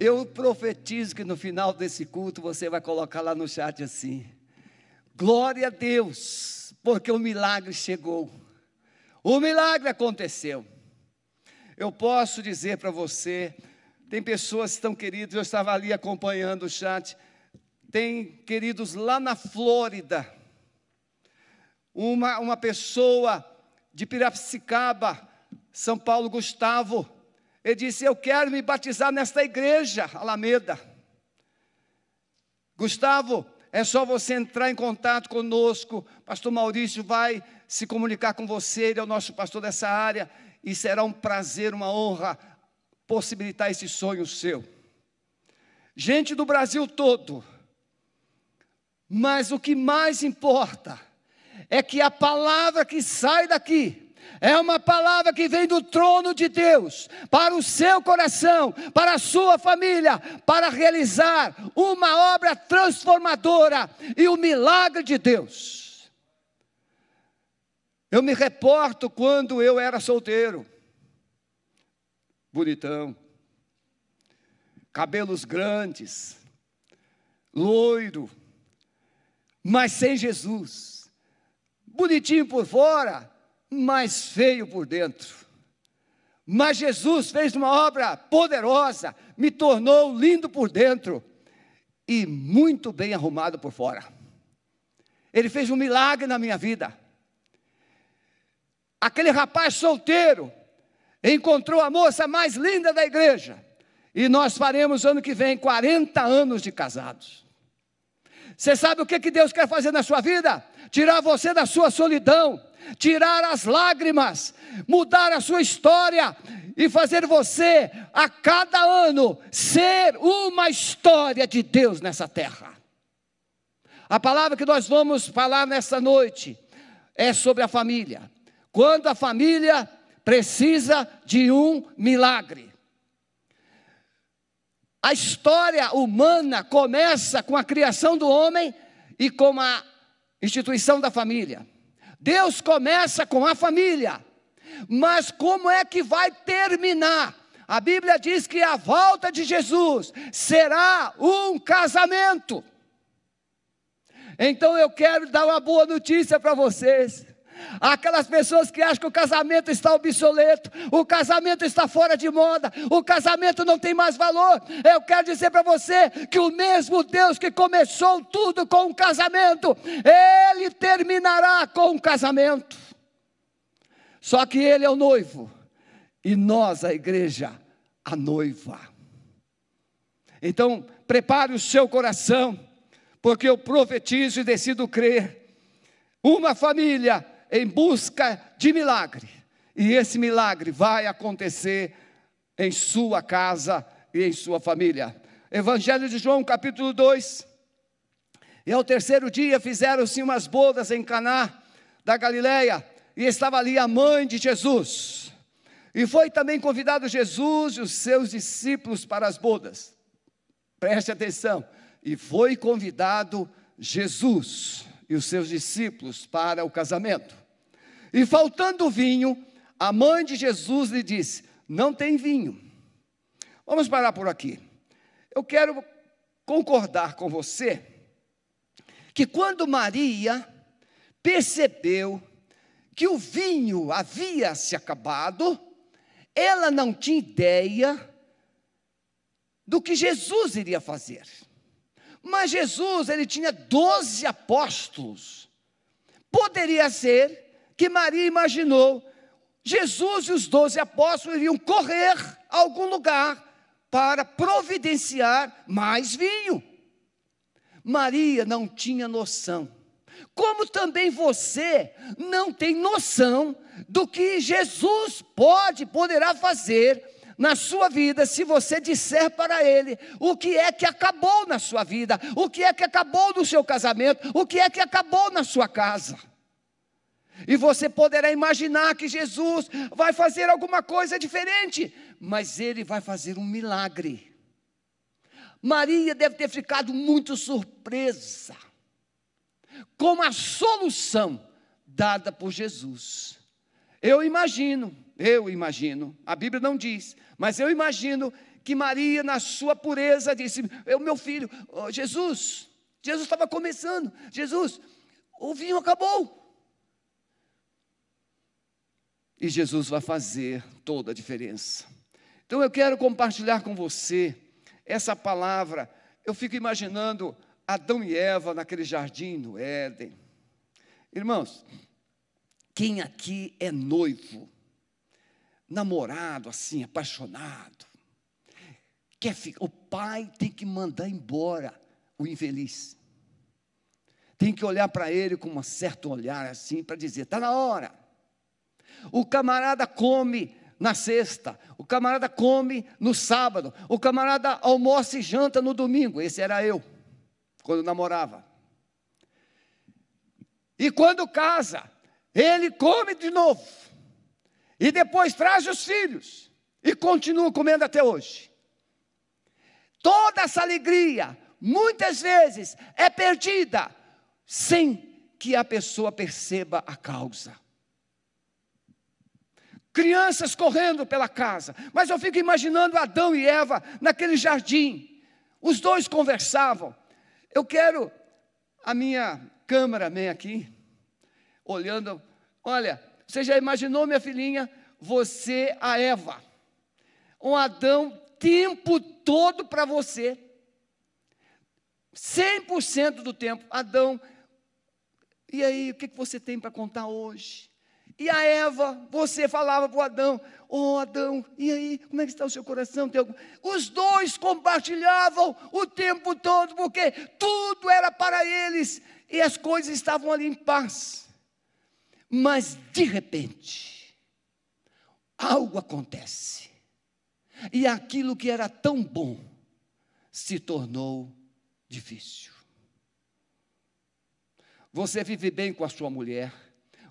Eu profetizo que no final desse culto você vai colocar lá no chat assim: Glória a Deus, porque o milagre chegou. O milagre aconteceu. Eu posso dizer para você, tem pessoas estão queridas, eu estava ali acompanhando o chat, tem queridos lá na Flórida, uma, uma pessoa de Piracicaba, São Paulo Gustavo, ele disse: Eu quero me batizar nesta igreja, Alameda. Gustavo, é só você entrar em contato conosco. Pastor Maurício vai se comunicar com você, ele é o nosso pastor dessa área, e será um prazer, uma honra possibilitar esse sonho seu. Gente do Brasil todo, mas o que mais importa é que a palavra que sai daqui, é uma palavra que vem do trono de Deus para o seu coração, para a sua família, para realizar uma obra transformadora e o milagre de Deus. Eu me reporto quando eu era solteiro, bonitão, cabelos grandes, loiro, mas sem Jesus, bonitinho por fora, mas feio por dentro. Mas Jesus fez uma obra poderosa, me tornou lindo por dentro e muito bem arrumado por fora. Ele fez um milagre na minha vida. Aquele rapaz solteiro encontrou a moça mais linda da igreja. E nós faremos ano que vem 40 anos de casados. Você sabe o que, que Deus quer fazer na sua vida? Tirar você da sua solidão, tirar as lágrimas, mudar a sua história e fazer você, a cada ano, ser uma história de Deus nessa terra. A palavra que nós vamos falar nessa noite é sobre a família. Quando a família precisa de um milagre. A história humana começa com a criação do homem e com a instituição da família. Deus começa com a família, mas como é que vai terminar? A Bíblia diz que a volta de Jesus será um casamento. Então eu quero dar uma boa notícia para vocês. Aquelas pessoas que acham que o casamento está obsoleto, o casamento está fora de moda, o casamento não tem mais valor. Eu quero dizer para você que o mesmo Deus que começou tudo com um casamento, ele terminará com um casamento. Só que ele é o noivo e nós, a igreja, a noiva. Então, prepare o seu coração, porque eu profetizo e decido crer. Uma família em busca de milagre. E esse milagre vai acontecer em sua casa e em sua família. Evangelho de João, capítulo 2. E ao terceiro dia fizeram-se umas bodas em Caná da Galileia, e estava ali a mãe de Jesus. E foi também convidado Jesus e os seus discípulos para as bodas. Preste atenção. E foi convidado Jesus e os seus discípulos para o casamento. E faltando vinho, a mãe de Jesus lhe disse: Não tem vinho. Vamos parar por aqui. Eu quero concordar com você que quando Maria percebeu que o vinho havia se acabado, ela não tinha ideia do que Jesus iria fazer. Mas Jesus, ele tinha doze apóstolos. Poderia ser que Maria imaginou. Jesus e os doze apóstolos iriam correr a algum lugar para providenciar mais vinho. Maria não tinha noção, como também você não tem noção do que Jesus pode, poderá fazer na sua vida se você disser para Ele o que é que acabou na sua vida, o que é que acabou no seu casamento, o que é que acabou na sua casa. E você poderá imaginar que Jesus vai fazer alguma coisa diferente, mas ele vai fazer um milagre. Maria deve ter ficado muito surpresa com a solução dada por Jesus. Eu imagino, eu imagino, a Bíblia não diz, mas eu imagino que Maria, na sua pureza, disse: o meu filho, oh, Jesus. Jesus estava começando. Jesus, o vinho acabou. E Jesus vai fazer toda a diferença. Então eu quero compartilhar com você essa palavra. Eu fico imaginando Adão e Eva naquele jardim no Éden. Irmãos, quem aqui é noivo, namorado assim, apaixonado, quer ficar, o pai tem que mandar embora o infeliz. Tem que olhar para ele com um certo olhar assim para dizer: está na hora. O camarada come na sexta, o camarada come no sábado, o camarada almoça e janta no domingo. Esse era eu, quando namorava. E quando casa, ele come de novo. E depois traz os filhos. E continua comendo até hoje. Toda essa alegria, muitas vezes, é perdida sem que a pessoa perceba a causa crianças correndo pela casa. Mas eu fico imaginando Adão e Eva naquele jardim. Os dois conversavam. Eu quero a minha câmera bem aqui, olhando. Olha, você já imaginou, minha filhinha, você, a Eva, um Adão, tempo todo para você. 100% do tempo, Adão. E aí, o que você tem para contar hoje? E a Eva, você falava para o Adão: Ó oh, Adão, e aí, como é que está o seu coração? Os dois compartilhavam o tempo todo, porque tudo era para eles e as coisas estavam ali em paz. Mas, de repente, algo acontece, e aquilo que era tão bom se tornou difícil. Você vive bem com a sua mulher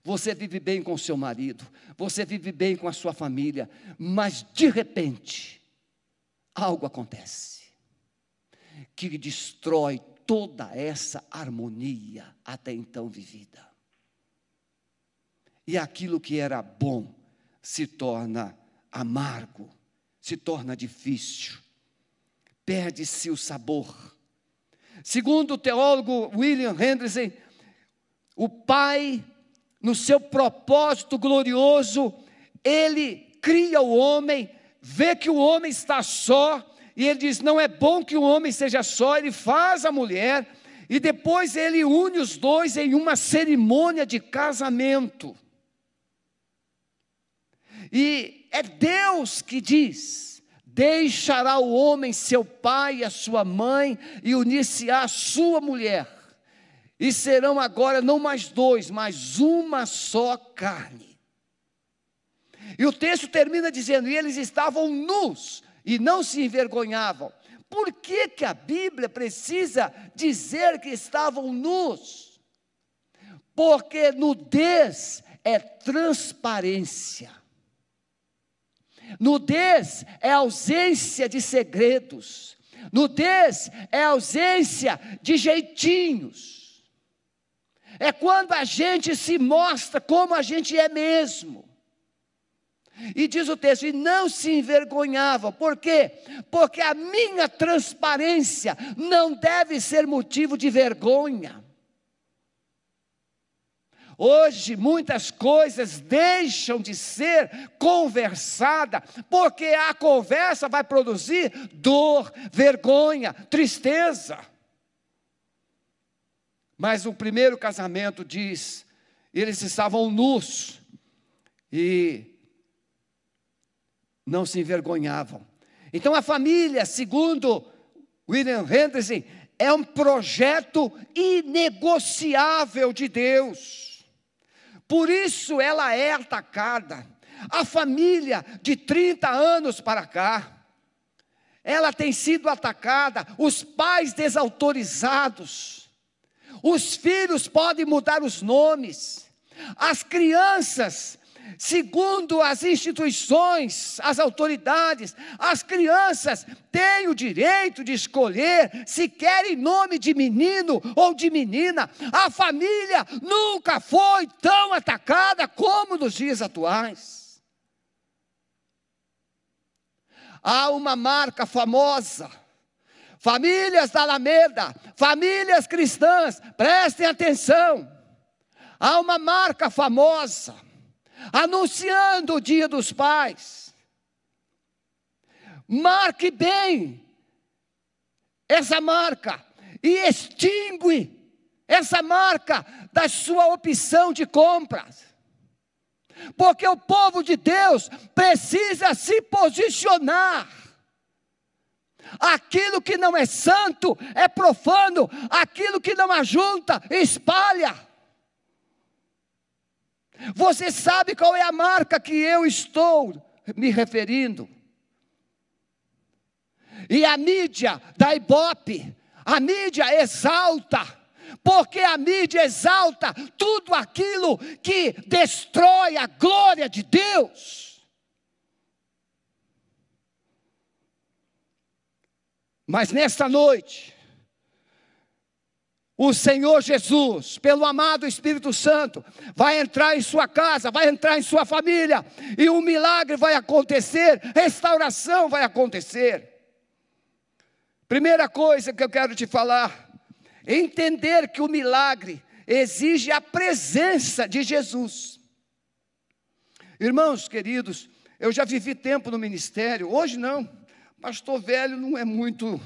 você vive bem com o seu marido, você vive bem com a sua família, mas de repente, algo acontece que destrói toda essa harmonia até então vivida. E aquilo que era bom se torna amargo, se torna difícil, perde-se o sabor. Segundo o teólogo William Hendrickson, o pai no seu propósito glorioso, ele cria o homem, vê que o homem está só, e ele diz: não é bom que o homem seja só, ele faz a mulher, e depois ele une os dois em uma cerimônia de casamento. E é Deus que diz: deixará o homem seu pai e a sua mãe, e unir-se-á sua mulher e serão agora não mais dois, mas uma só carne. E o texto termina dizendo: e eles estavam nus e não se envergonhavam. Por que, que a Bíblia precisa dizer que estavam nus? Porque nudez é transparência. Nudez é ausência de segredos. Nudez é ausência de jeitinhos é quando a gente se mostra como a gente é mesmo. E diz o texto, e não se envergonhavam, por quê? Porque a minha transparência não deve ser motivo de vergonha. Hoje muitas coisas deixam de ser conversada, porque a conversa vai produzir dor, vergonha, tristeza. Mas o primeiro casamento diz, eles estavam nus e não se envergonhavam. Então a família, segundo William Henderson, é um projeto inegociável de Deus. Por isso ela é atacada. A família de 30 anos para cá, ela tem sido atacada, os pais desautorizados, os filhos podem mudar os nomes. As crianças, segundo as instituições, as autoridades, as crianças têm o direito de escolher se querem nome de menino ou de menina. A família nunca foi tão atacada como nos dias atuais. há uma marca famosa. Famílias da Alameda, famílias cristãs, prestem atenção. Há uma marca famosa, anunciando o dia dos pais. Marque bem essa marca e extingue essa marca da sua opção de compras. Porque o povo de Deus precisa se posicionar. Aquilo que não é santo é profano, aquilo que não ajunta, espalha. Você sabe qual é a marca que eu estou me referindo? E a mídia da Ibope, a mídia exalta porque a mídia exalta tudo aquilo que destrói a glória de Deus. Mas nesta noite, o Senhor Jesus, pelo amado Espírito Santo, vai entrar em sua casa, vai entrar em sua família, e um milagre vai acontecer, restauração vai acontecer. Primeira coisa que eu quero te falar, Entender que o milagre exige a presença de Jesus. Irmãos queridos, eu já vivi tempo no ministério, hoje não. Pastor velho não é muito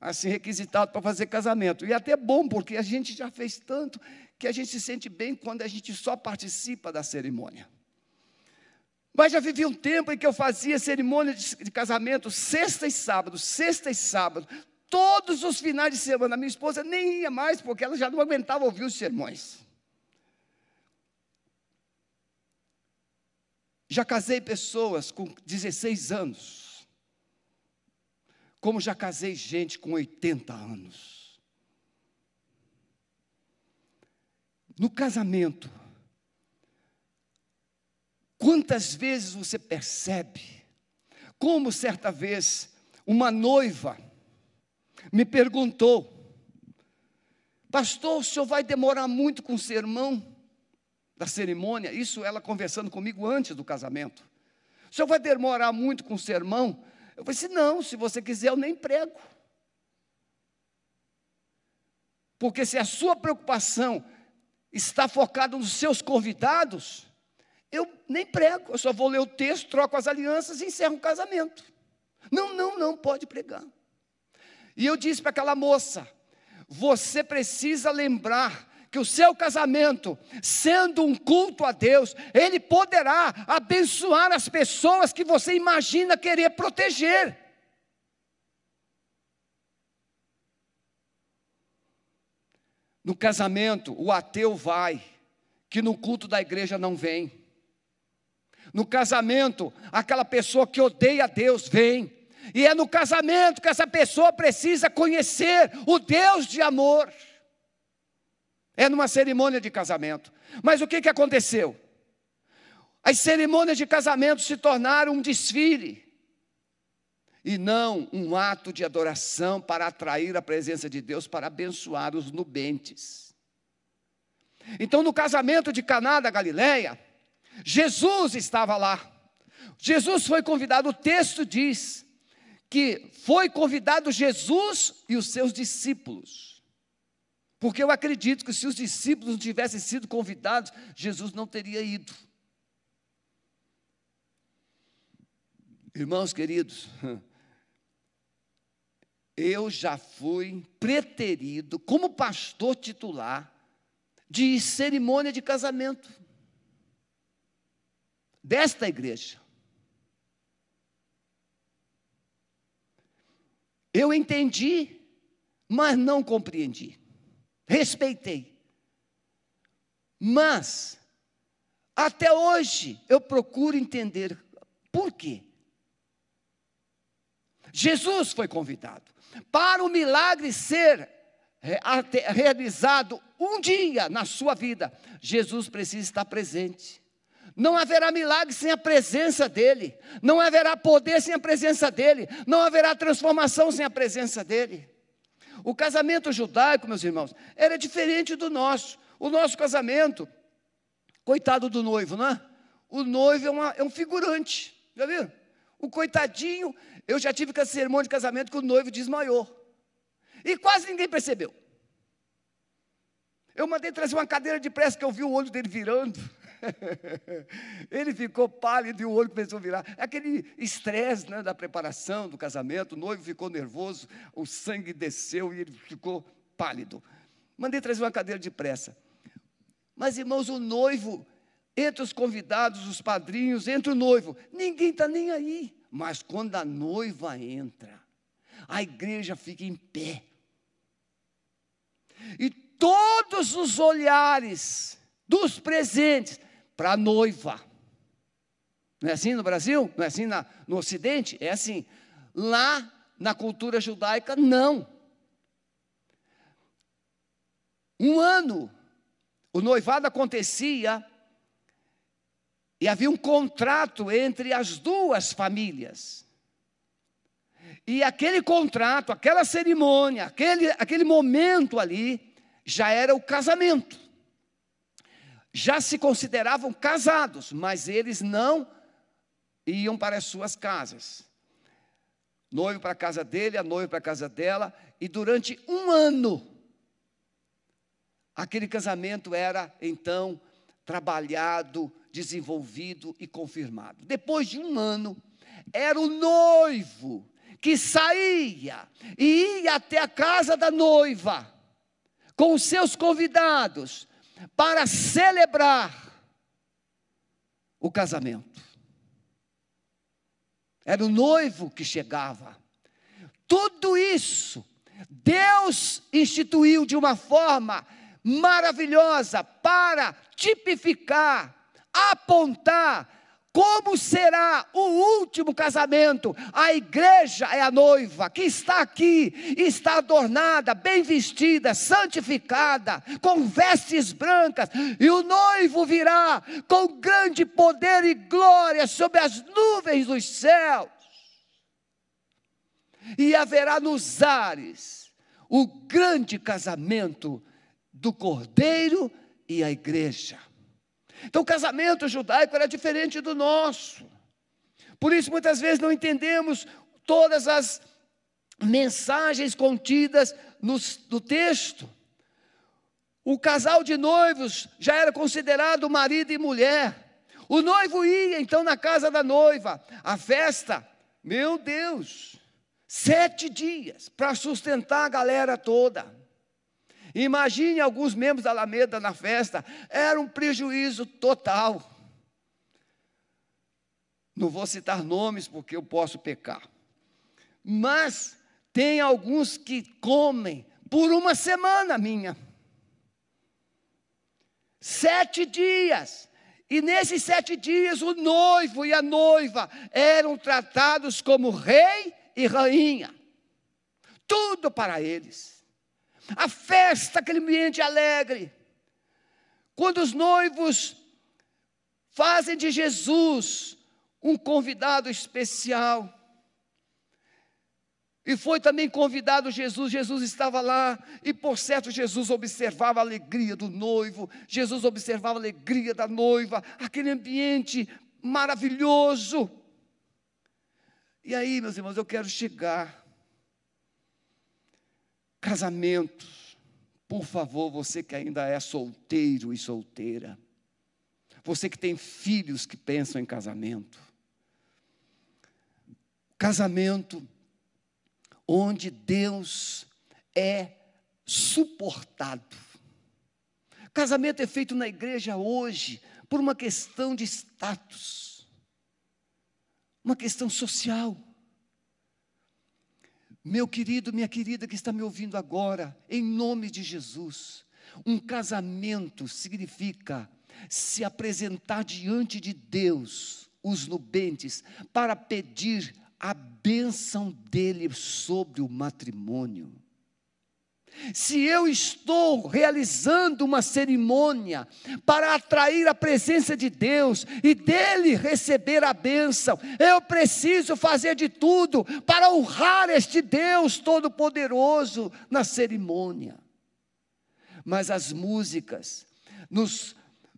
assim requisitado para fazer casamento. E até bom, porque a gente já fez tanto que a gente se sente bem quando a gente só participa da cerimônia. Mas já vivi um tempo em que eu fazia cerimônia de, de casamento sexta e sábado, sexta e sábado, todos os finais de semana. Minha esposa nem ia mais, porque ela já não aguentava ouvir os sermões. Já casei pessoas com 16 anos, como já casei gente com 80 anos. No casamento, quantas vezes você percebe, como certa vez uma noiva, me perguntou: Pastor, o senhor vai demorar muito com o sermão da cerimônia? Isso ela conversando comigo antes do casamento. O senhor vai demorar muito com o sermão? Eu falei assim: Não, se você quiser, eu nem prego. Porque se a sua preocupação está focada nos seus convidados, eu nem prego, eu só vou ler o texto, troco as alianças e encerro o casamento. Não, não, não pode pregar. E eu disse para aquela moça: você precisa lembrar que o seu casamento, sendo um culto a Deus, ele poderá abençoar as pessoas que você imagina querer proteger. No casamento, o ateu vai, que no culto da igreja não vem. No casamento, aquela pessoa que odeia Deus vem. E é no casamento que essa pessoa precisa conhecer o Deus de amor. É numa cerimônia de casamento. Mas o que, que aconteceu? As cerimônias de casamento se tornaram um desfile e não um ato de adoração para atrair a presença de Deus, para abençoar os nubentes. Então, no casamento de Caná da Galileia, Jesus estava lá. Jesus foi convidado, o texto diz que foi convidado Jesus e os seus discípulos. Porque eu acredito que se os discípulos não tivessem sido convidados, Jesus não teria ido. Irmãos queridos, eu já fui preterido como pastor titular de cerimônia de casamento desta igreja. Eu entendi, mas não compreendi. Respeitei. Mas, até hoje, eu procuro entender por quê. Jesus foi convidado para o milagre ser realizado um dia na sua vida. Jesus precisa estar presente. Não haverá milagre sem a presença dEle, não haverá poder sem a presença dEle, não haverá transformação sem a presença dEle. O casamento judaico, meus irmãos, era diferente do nosso. O nosso casamento, coitado do noivo, não é? O noivo é, uma, é um figurante, já viu? O coitadinho, Eu já tive com cerimônia de casamento que o noivo desmaiou. E quase ninguém percebeu. Eu mandei trazer uma cadeira de pressa que eu vi o olho dele virando. ele ficou pálido e o olho a virar. Aquele estresse né, da preparação do casamento, o noivo ficou nervoso, o sangue desceu e ele ficou pálido. Mandei trazer uma cadeira de pressa. Mas, irmãos, o noivo, entre os convidados, os padrinhos, entre o noivo, ninguém está nem aí. Mas quando a noiva entra, a igreja fica em pé. E todos os olhares dos presentes para a noiva. Não é assim no Brasil? Não é assim na, no Ocidente? É assim. Lá na cultura judaica, não. Um ano, o noivado acontecia e havia um contrato entre as duas famílias. E aquele contrato, aquela cerimônia, aquele, aquele momento ali, já era o casamento já se consideravam casados, mas eles não iam para as suas casas. Noivo para a casa dele, a noiva para a casa dela, e durante um ano, aquele casamento era então trabalhado, desenvolvido e confirmado. Depois de um ano, era o noivo que saía e ia até a casa da noiva com os seus convidados para celebrar o casamento. Era o noivo que chegava. Tudo isso Deus instituiu de uma forma maravilhosa para tipificar, apontar como será o último casamento? A igreja é a noiva que está aqui, está adornada, bem vestida, santificada, com vestes brancas, e o noivo virá com grande poder e glória sobre as nuvens dos céus. E haverá nos ares o grande casamento do Cordeiro e a igreja. Então, o casamento judaico era diferente do nosso. Por isso, muitas vezes não entendemos todas as mensagens contidas no, no texto. O casal de noivos já era considerado marido e mulher. O noivo ia então na casa da noiva. A festa, meu Deus, sete dias para sustentar a galera toda. Imagine alguns membros da Alameda na festa, era um prejuízo total. Não vou citar nomes porque eu posso pecar. Mas tem alguns que comem por uma semana minha. Sete dias. E nesses sete dias, o noivo e a noiva eram tratados como rei e rainha. Tudo para eles a festa, aquele ambiente alegre. Quando os noivos fazem de Jesus um convidado especial. E foi também convidado Jesus, Jesus estava lá, e por certo Jesus observava a alegria do noivo, Jesus observava a alegria da noiva, aquele ambiente maravilhoso. E aí, meus irmãos, eu quero chegar Casamentos, por favor, você que ainda é solteiro e solteira, você que tem filhos que pensam em casamento, casamento onde Deus é suportado. Casamento é feito na igreja hoje por uma questão de status, uma questão social. Meu querido, minha querida que está me ouvindo agora, em nome de Jesus, um casamento significa se apresentar diante de Deus, os nubentes, para pedir a bênção dele sobre o matrimônio. Se eu estou realizando uma cerimônia para atrair a presença de Deus e dele receber a bênção, eu preciso fazer de tudo para honrar este Deus Todo-Poderoso na cerimônia. Mas as músicas, nos,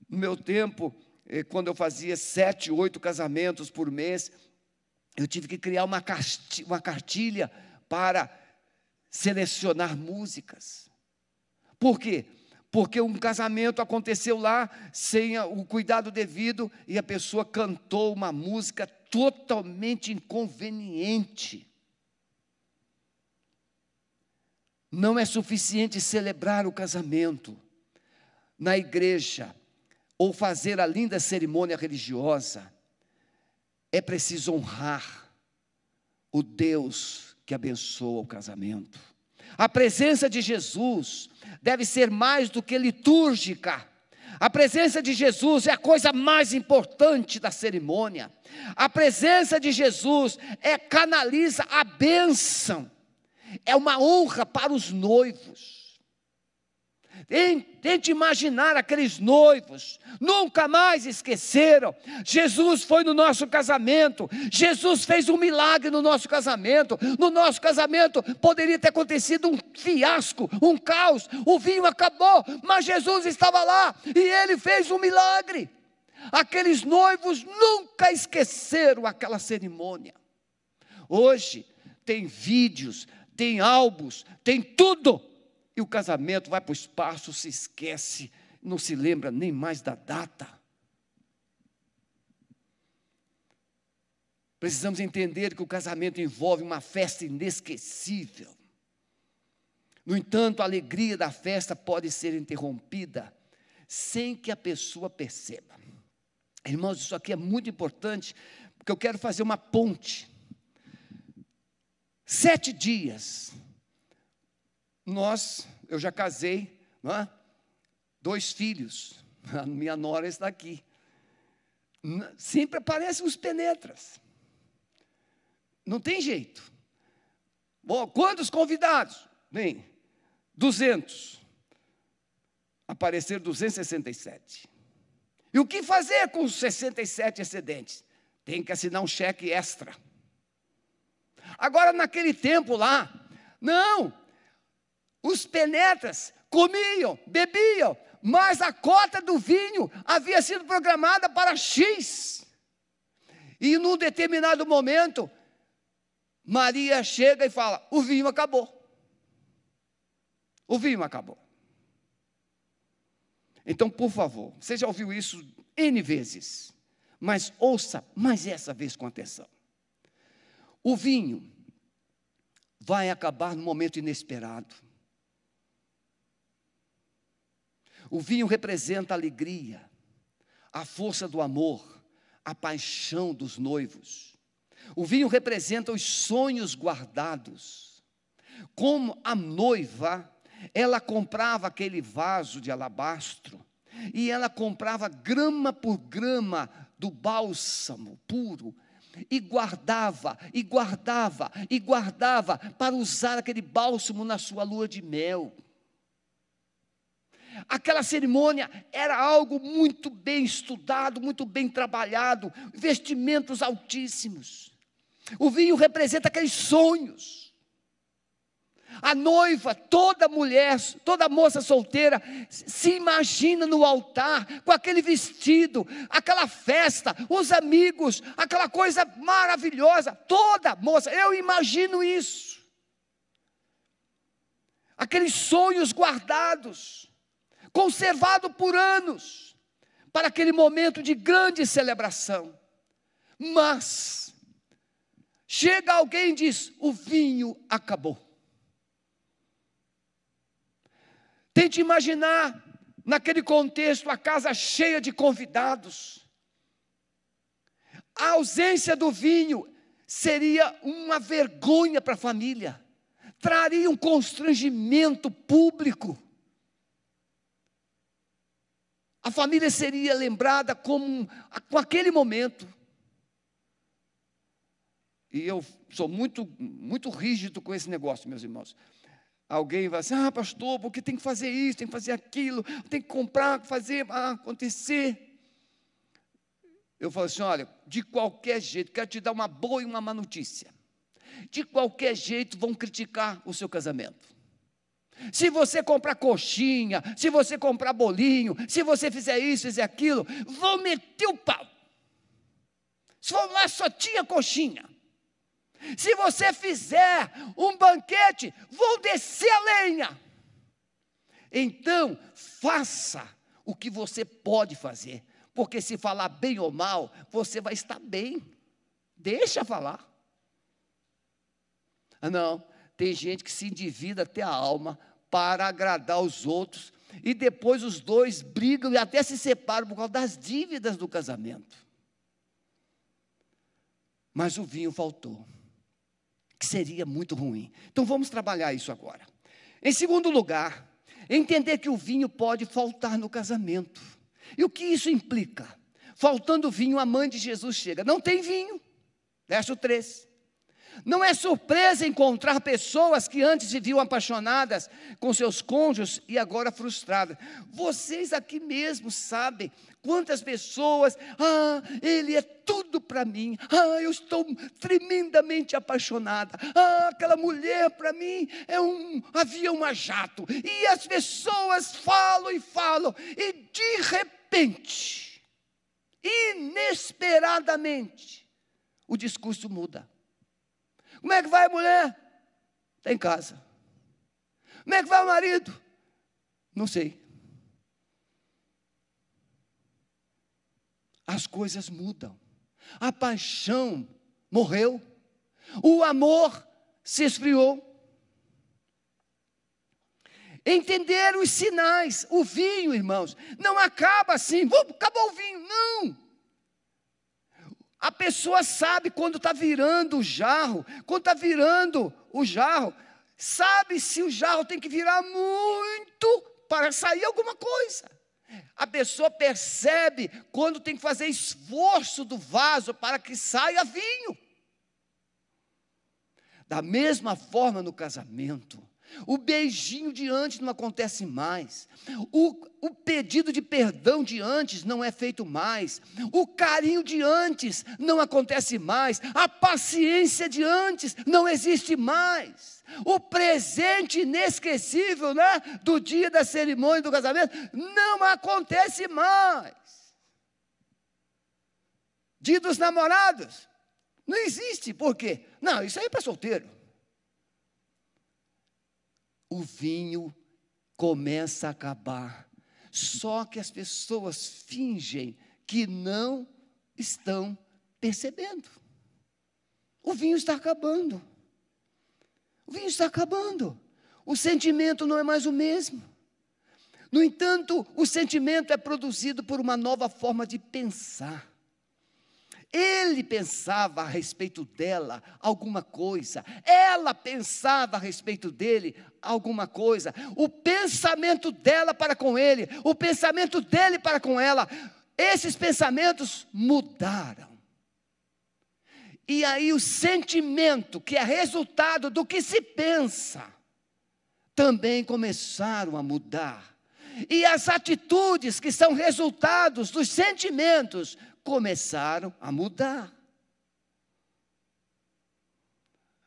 no meu tempo, eh, quando eu fazia sete, oito casamentos por mês, eu tive que criar uma cartilha para selecionar músicas. Por quê? Porque um casamento aconteceu lá sem o cuidado devido e a pessoa cantou uma música totalmente inconveniente. Não é suficiente celebrar o casamento na igreja ou fazer a linda cerimônia religiosa. É preciso honrar o Deus que abençoa o casamento. A presença de Jesus deve ser mais do que litúrgica. A presença de Jesus é a coisa mais importante da cerimônia. A presença de Jesus é canaliza a bênção. É uma honra para os noivos. Tente imaginar aqueles noivos, nunca mais esqueceram. Jesus foi no nosso casamento, Jesus fez um milagre no nosso casamento. No nosso casamento poderia ter acontecido um fiasco, um caos, o vinho acabou, mas Jesus estava lá e ele fez um milagre. Aqueles noivos nunca esqueceram aquela cerimônia. Hoje tem vídeos, tem álbuns, tem tudo e o casamento vai para o espaço, se esquece, não se lembra nem mais da data. Precisamos entender que o casamento envolve uma festa inesquecível. No entanto, a alegria da festa pode ser interrompida sem que a pessoa perceba. Irmãos, isso aqui é muito importante, porque eu quero fazer uma ponte. Sete dias nós, eu já casei, é? dois filhos, a minha nora está aqui. Sempre aparecem os penetras. Não tem jeito. Bom, quantos convidados? Bem, 200. Apareceram 267. E o que fazer com os 67 excedentes? Tem que assinar um cheque extra. Agora, naquele tempo lá, não, os penetras comiam, bebiam, mas a cota do vinho havia sido programada para X. E num determinado momento, Maria chega e fala: o vinho acabou. O vinho acabou. Então, por favor, você já ouviu isso N vezes, mas ouça mais essa vez com atenção. O vinho vai acabar no momento inesperado. O vinho representa a alegria, a força do amor, a paixão dos noivos. O vinho representa os sonhos guardados. Como a noiva, ela comprava aquele vaso de alabastro e ela comprava grama por grama do bálsamo puro e guardava, e guardava, e guardava para usar aquele bálsamo na sua lua de mel. Aquela cerimônia era algo muito bem estudado, muito bem trabalhado, vestimentos altíssimos. O vinho representa aqueles sonhos. A noiva, toda mulher, toda moça solteira, se imagina no altar com aquele vestido, aquela festa, os amigos, aquela coisa maravilhosa. Toda moça, eu imagino isso. Aqueles sonhos guardados conservado por anos, para aquele momento de grande celebração. Mas, chega alguém e diz: o vinho acabou. Tente imaginar, naquele contexto, a casa cheia de convidados. A ausência do vinho seria uma vergonha para a família, traria um constrangimento público a família seria lembrada como com aquele momento. E eu sou muito, muito rígido com esse negócio, meus irmãos. Alguém vai assim, ah, pastor, porque tem que fazer isso, tem que fazer aquilo, tem que comprar, fazer ah, acontecer. Eu falo assim: olha, de qualquer jeito, quero te dar uma boa e uma má notícia. De qualquer jeito vão criticar o seu casamento. Se você comprar coxinha, se você comprar bolinho, se você fizer isso, fizer aquilo, vão meter o pau. Se for lá só tinha coxinha, Se você fizer um banquete, vou descer a lenha. Então, faça o que você pode fazer, porque se falar bem ou mal, você vai estar bem. Deixa falar. Ah, não, tem gente que se endivida até a alma para agradar os outros, e depois os dois brigam e até se separam por causa das dívidas do casamento. Mas o vinho faltou, que seria muito ruim. Então vamos trabalhar isso agora. Em segundo lugar, entender que o vinho pode faltar no casamento. E o que isso implica? Faltando vinho, a mãe de Jesus chega. Não tem vinho. Verso 3. Não é surpresa encontrar pessoas que antes viviam apaixonadas com seus cônjuges e agora frustradas. Vocês aqui mesmo sabem quantas pessoas, ah, ele é tudo para mim, ah, eu estou tremendamente apaixonada, ah, aquela mulher para mim é um avião a jato. E as pessoas falam e falam, e de repente, inesperadamente, o discurso muda. Como é que vai mulher? Está em casa. Como é que vai o marido? Não sei. As coisas mudam. A paixão morreu. O amor se esfriou. Entender os sinais. O vinho, irmãos, não acaba assim. Acabou o vinho. Não. A pessoa sabe quando está virando o jarro, quando está virando o jarro, sabe se o jarro tem que virar muito para sair alguma coisa. A pessoa percebe quando tem que fazer esforço do vaso para que saia vinho. Da mesma forma no casamento, o beijinho de antes não acontece mais. O, o, pedido de perdão de antes não é feito mais. O carinho de antes não acontece mais. A paciência de antes não existe mais. O presente inesquecível, né, do dia da cerimônia do casamento não acontece mais. Dia dos namorados não existe. Por quê? Não, isso aí é para solteiro o vinho começa a acabar. Só que as pessoas fingem que não estão percebendo. O vinho está acabando. O vinho está acabando. O sentimento não é mais o mesmo. No entanto, o sentimento é produzido por uma nova forma de pensar. Ele pensava a respeito dela alguma coisa, ela pensava a respeito dele alguma coisa. O pensamento dela para com ele, o pensamento dele para com ela, esses pensamentos mudaram. E aí o sentimento, que é resultado do que se pensa, também começaram a mudar. E as atitudes que são resultados dos sentimentos começaram a mudar.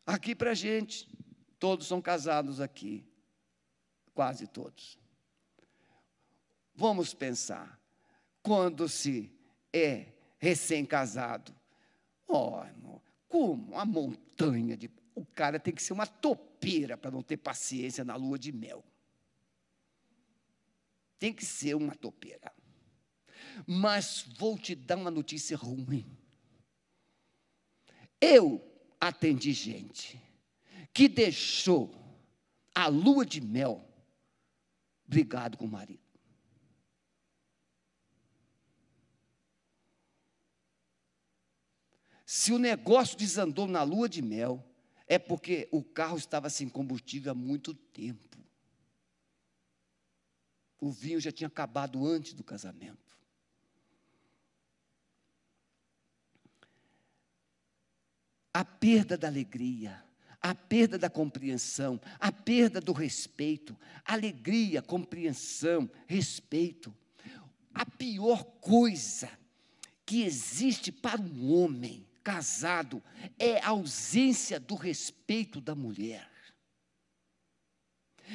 Aqui para a gente, todos são casados aqui, quase todos. Vamos pensar, quando se é recém-casado, oh, irmão, como uma montanha de. O cara tem que ser uma topeira para não ter paciência na lua de mel. Tem que ser uma topeira. Mas vou te dar uma notícia ruim. Eu atendi gente que deixou a lua de mel brigado com o marido. Se o negócio desandou na lua de mel, é porque o carro estava sem combustível há muito tempo. O vinho já tinha acabado antes do casamento. A perda da alegria, a perda da compreensão, a perda do respeito, alegria, compreensão, respeito. A pior coisa que existe para um homem casado é a ausência do respeito da mulher.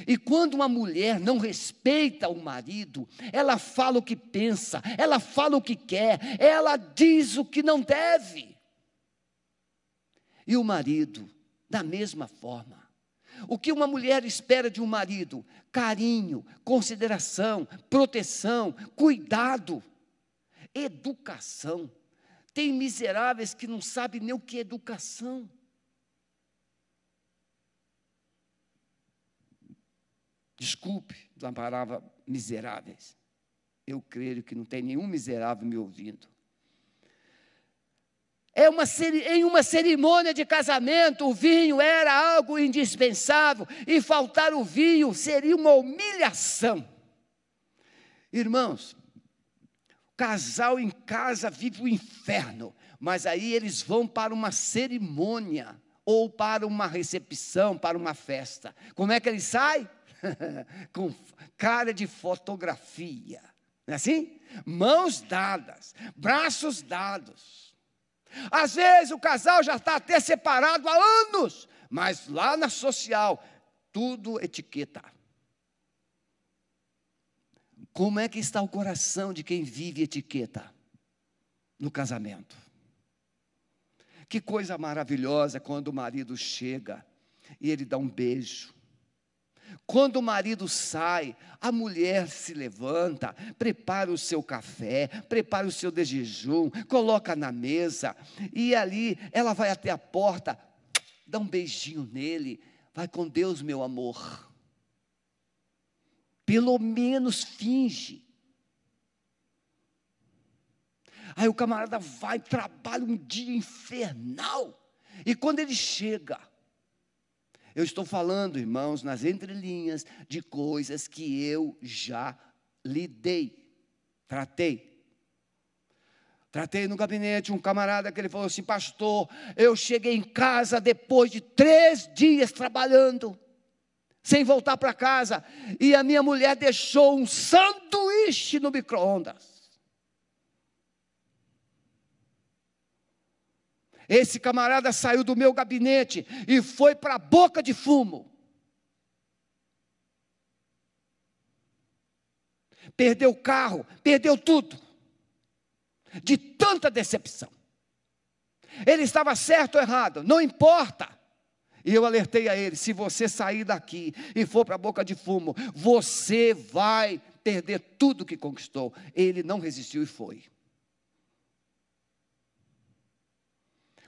E quando uma mulher não respeita o marido, ela fala o que pensa, ela fala o que quer, ela diz o que não deve. E o marido, da mesma forma. O que uma mulher espera de um marido? Carinho, consideração, proteção, cuidado, educação. Tem miseráveis que não sabem nem o que é educação. Desculpe da palavra miseráveis. Eu creio que não tem nenhum miserável me ouvindo. É uma, em uma cerimônia de casamento, o vinho era algo indispensável, e faltar o vinho seria uma humilhação. Irmãos, casal em casa vive o inferno, mas aí eles vão para uma cerimônia, ou para uma recepção, para uma festa. Como é que eles saem? Com cara de fotografia. Não é assim? Mãos dadas, braços dados às vezes o casal já está até separado há anos, mas lá na social, tudo etiqueta. Como é que está o coração de quem vive etiqueta no casamento? Que coisa maravilhosa quando o marido chega e ele dá um beijo, quando o marido sai, a mulher se levanta, prepara o seu café, prepara o seu de jejum, coloca na mesa, e ali ela vai até a porta, dá um beijinho nele, vai com Deus, meu amor. Pelo menos finge. Aí o camarada vai, trabalha um dia infernal, e quando ele chega, eu estou falando, irmãos, nas entrelinhas, de coisas que eu já lidei, tratei. Tratei no gabinete um camarada que ele falou assim: Pastor, eu cheguei em casa depois de três dias trabalhando, sem voltar para casa, e a minha mulher deixou um sanduíche no micro-ondas. Esse camarada saiu do meu gabinete e foi para a boca de fumo. Perdeu o carro, perdeu tudo. De tanta decepção. Ele estava certo ou errado, não importa. E eu alertei a ele: se você sair daqui e for para a boca de fumo, você vai perder tudo que conquistou. Ele não resistiu e foi.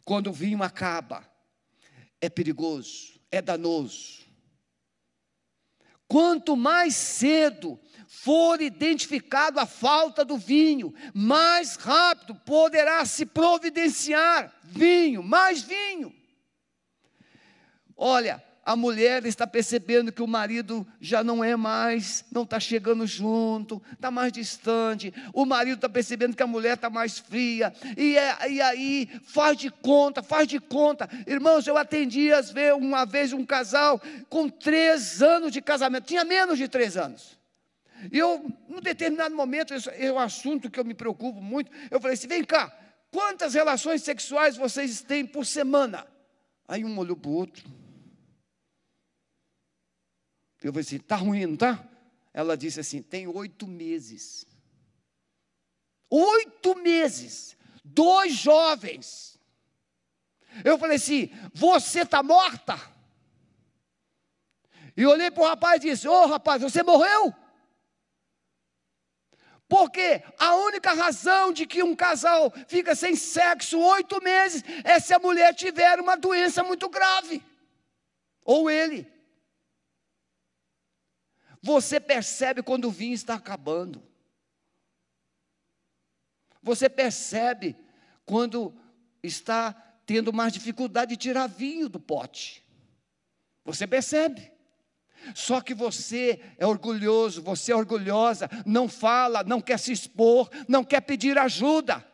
Quando o vinho acaba, é perigoso, é danoso. Quanto mais cedo for identificado a falta do vinho, mais rápido poderá se providenciar vinho, mais vinho. Olha, a mulher está percebendo que o marido já não é mais, não está chegando junto, está mais distante. O marido está percebendo que a mulher está mais fria. E, é, e aí faz de conta, faz de conta. Irmãos, eu atendi às vezes, uma vez um casal com três anos de casamento, tinha menos de três anos. E eu, num determinado momento, é um assunto que eu me preocupo muito. Eu falei assim: vem cá, quantas relações sexuais vocês têm por semana? Aí um olhou para o outro. Eu falei assim: está ruim, não está? Ela disse assim: tem oito meses. Oito meses. Dois jovens. Eu falei assim: você está morta? E olhei para o rapaz e disse: Ô oh, rapaz, você morreu? Porque a única razão de que um casal fica sem sexo oito meses é se a mulher tiver uma doença muito grave. Ou ele. Você percebe quando o vinho está acabando. Você percebe quando está tendo mais dificuldade de tirar vinho do pote. Você percebe. Só que você é orgulhoso, você é orgulhosa, não fala, não quer se expor, não quer pedir ajuda.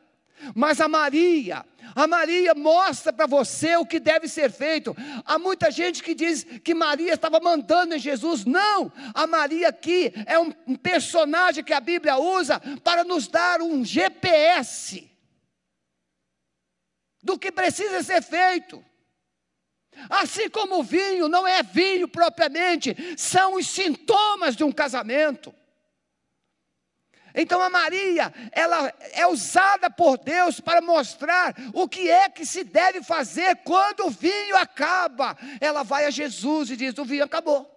Mas a Maria, a Maria mostra para você o que deve ser feito. Há muita gente que diz que Maria estava mandando em Jesus. Não, a Maria aqui é um, personagem que a Bíblia usa para nos dar um GPS do que precisa ser feito. Assim como o vinho não é vinho propriamente, são os sintomas de um casamento. Então a Maria, ela é usada por Deus para mostrar o que é que se deve fazer quando o vinho acaba. Ela vai a Jesus e diz: "O vinho acabou".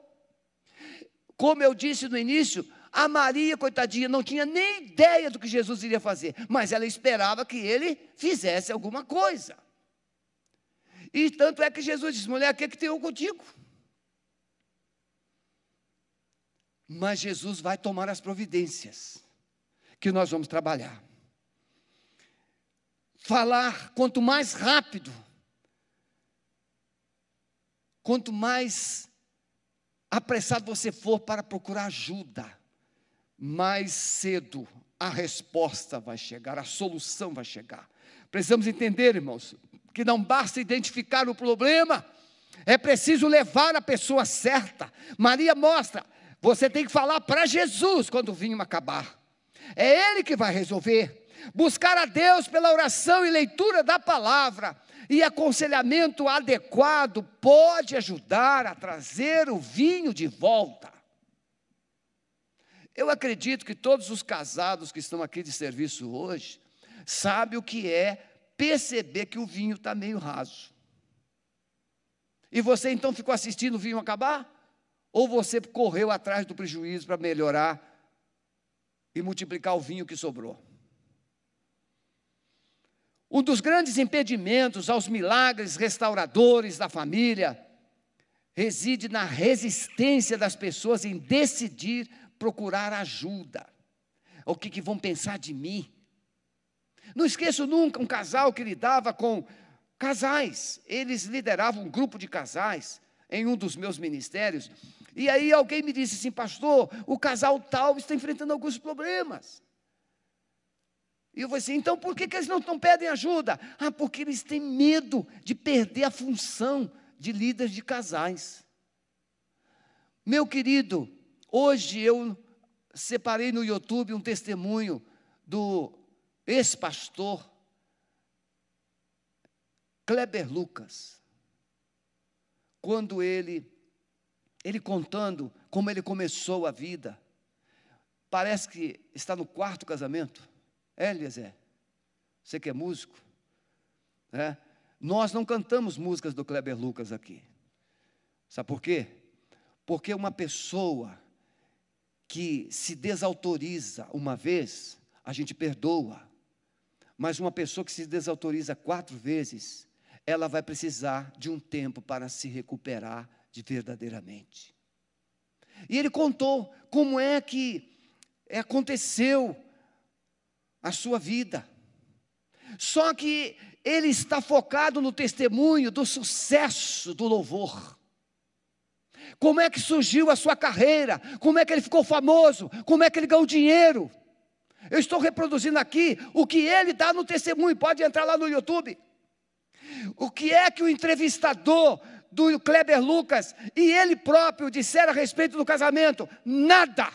Como eu disse no início, a Maria, coitadinha, não tinha nem ideia do que Jesus iria fazer, mas ela esperava que ele fizesse alguma coisa. E tanto é que Jesus disse: mulher, o que, é que tem eu contigo? Mas Jesus vai tomar as providências que nós vamos trabalhar. Falar quanto mais rápido, quanto mais apressado você for para procurar ajuda, mais cedo a resposta vai chegar, a solução vai chegar. Precisamos entender, irmãos, que não basta identificar o problema, é preciso levar a pessoa certa. Maria mostra, você tem que falar para Jesus quando o vinho acabar. É Ele que vai resolver. Buscar a Deus pela oração e leitura da palavra e aconselhamento adequado pode ajudar a trazer o vinho de volta. Eu acredito que todos os casados que estão aqui de serviço hoje sabem o que é perceber que o vinho está meio raso. E você então ficou assistindo o vinho acabar? Ou você correu atrás do prejuízo para melhorar e multiplicar o vinho que sobrou? Um dos grandes impedimentos aos milagres restauradores da família reside na resistência das pessoas em decidir procurar ajuda. O que, que vão pensar de mim? Não esqueço nunca um casal que lidava com casais. Eles lideravam um grupo de casais em um dos meus ministérios. E aí alguém me disse assim, pastor, o casal tal está enfrentando alguns problemas. E eu falei assim, então por que, que eles não, pedem ajuda? Ah, porque eles têm medo de perder a função de líderes de casais. Meu querido, Hoje eu separei no YouTube um testemunho do ex-pastor Kleber Lucas. Quando ele ele contando como ele começou a vida. Parece que está no quarto casamento. É, Eliezer? Você que é músico? É. Nós não cantamos músicas do Kleber Lucas aqui. Sabe por quê? Porque uma pessoa que se desautoriza uma vez, a gente perdoa. Mas uma pessoa que se desautoriza quatro vezes, ela vai precisar de um tempo para se recuperar de verdadeiramente. E ele contou como é que aconteceu a sua vida. Só que ele está focado no testemunho do sucesso do louvor. Como é que surgiu a sua carreira? Como é que ele ficou famoso? Como é que ele ganhou dinheiro? Eu estou reproduzindo aqui o que ele dá no testemunho, pode entrar lá no YouTube. O que é que o entrevistador do Kleber Lucas e ele próprio disseram a respeito do casamento? Nada.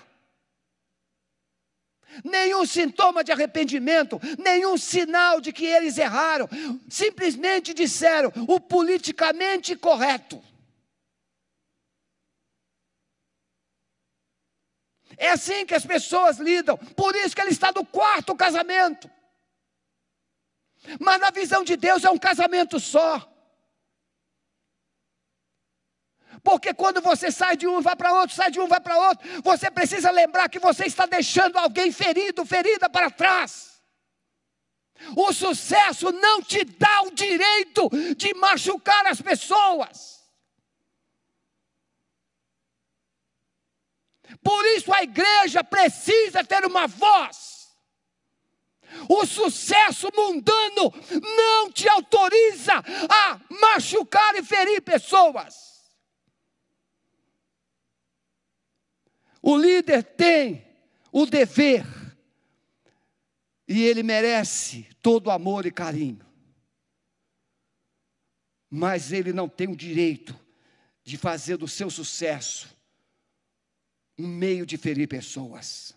Nenhum sintoma de arrependimento, nenhum sinal de que eles erraram. Simplesmente disseram o politicamente correto. É assim que as pessoas lidam. Por isso que ele está no quarto casamento. Mas na visão de Deus é um casamento só. Porque quando você sai de um, vai para outro, sai de um, vai para outro, você precisa lembrar que você está deixando alguém ferido, ferida para trás. O sucesso não te dá o direito de machucar as pessoas. Por isso a igreja precisa ter uma voz. O sucesso mundano não te autoriza a machucar e ferir pessoas. O líder tem o dever, e ele merece todo amor e carinho, mas ele não tem o direito de fazer do seu sucesso um meio de ferir pessoas.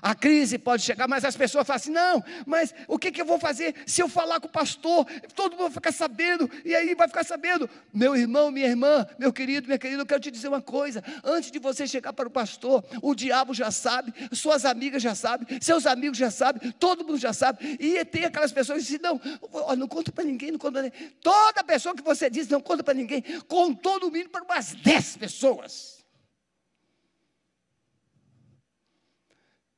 A crise pode chegar, mas as pessoas falam assim: não, mas o que, que eu vou fazer se eu falar com o pastor? Todo mundo vai ficar sabendo, e aí vai ficar sabendo. Meu irmão, minha irmã, meu querido, minha querida, eu quero te dizer uma coisa: antes de você chegar para o pastor, o diabo já sabe, suas amigas já sabem, seus amigos já sabem, todo mundo já sabe. E tem aquelas pessoas que dizem: não, não conta para ninguém, não conta para ninguém. Toda pessoa que você diz não conta para ninguém, contou no mínimo para umas 10 pessoas.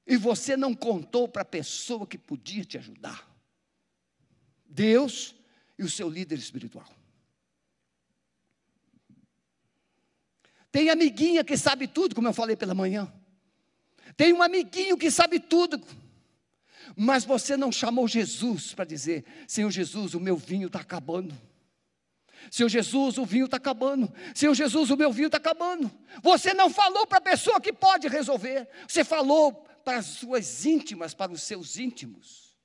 E você não contou para a pessoa que podia te ajudar. Deus e o seu líder espiritual. Tem amiguinha que sabe tudo, como eu falei pela manhã. Tem um amiguinho que sabe tudo. Mas você não chamou Jesus para dizer: Senhor Jesus, o meu vinho está acabando. Senhor Jesus, o vinho está acabando. Senhor Jesus, o meu vinho está acabando. Você não falou para a pessoa que pode resolver. Você falou para as suas íntimas, para os seus íntimos.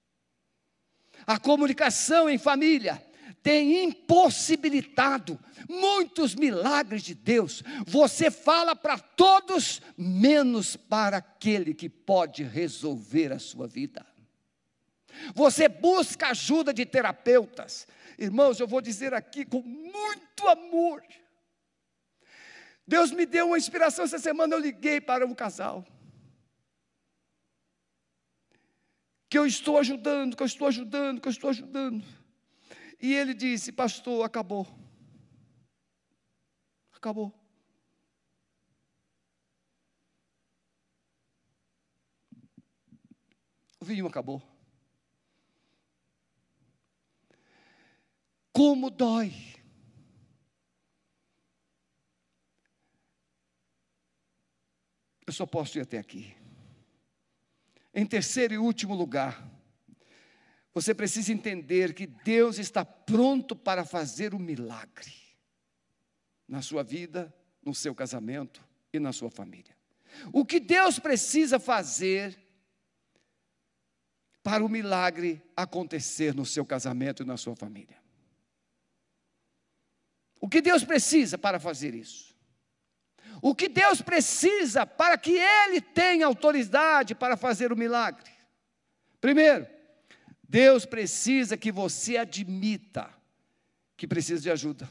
A comunicação em família tem impossibilitado muitos milagres de Deus. Você fala para todos, menos para aquele que pode resolver a sua vida. Você busca ajuda de terapeutas. Irmãos, eu vou dizer aqui com muito amor. Deus me deu uma inspiração essa semana, eu liguei para um casal. Que eu estou ajudando, que eu estou ajudando, que eu estou ajudando. E ele disse: Pastor, acabou. Acabou. O vinho acabou. Como dói. Eu só posso ir até aqui. Em terceiro e último lugar, você precisa entender que Deus está pronto para fazer o milagre na sua vida, no seu casamento e na sua família. O que Deus precisa fazer para o milagre acontecer no seu casamento e na sua família? O que Deus precisa para fazer isso? O que Deus precisa para que Ele tenha autoridade para fazer o milagre? Primeiro, Deus precisa que você admita que precisa de ajuda.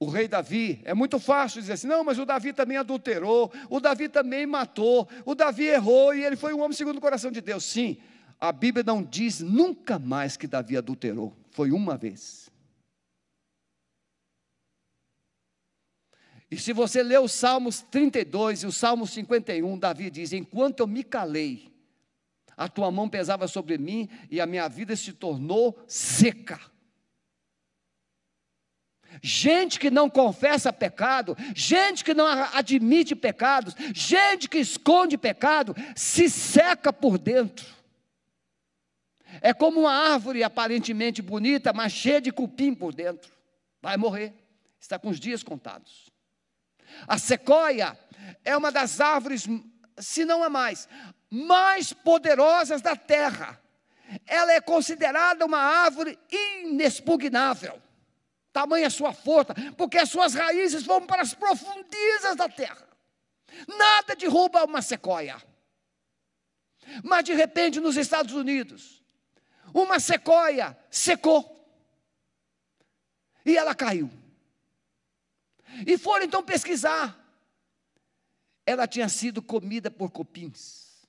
O rei Davi, é muito fácil dizer assim, não, mas o Davi também adulterou, o Davi também matou, o Davi errou e ele foi um homem segundo o coração de Deus. Sim, a Bíblia não diz nunca mais que Davi adulterou, foi uma vez. E se você ler os Salmos 32 e o Salmo 51, Davi diz: Enquanto eu me calei, a tua mão pesava sobre mim e a minha vida se tornou seca. Gente que não confessa pecado, gente que não admite pecados, gente que esconde pecado, se seca por dentro. É como uma árvore aparentemente bonita, mas cheia de cupim por dentro. Vai morrer, está com os dias contados. A sequoia é uma das árvores, se não a mais, mais poderosas da terra. Ela é considerada uma árvore inexpugnável. Tamanha sua força, porque as suas raízes vão para as profundezas da terra. Nada derruba uma sequoia. Mas de repente, nos Estados Unidos, uma sequoia secou. E ela caiu. E foram então pesquisar. Ela tinha sido comida por cupins.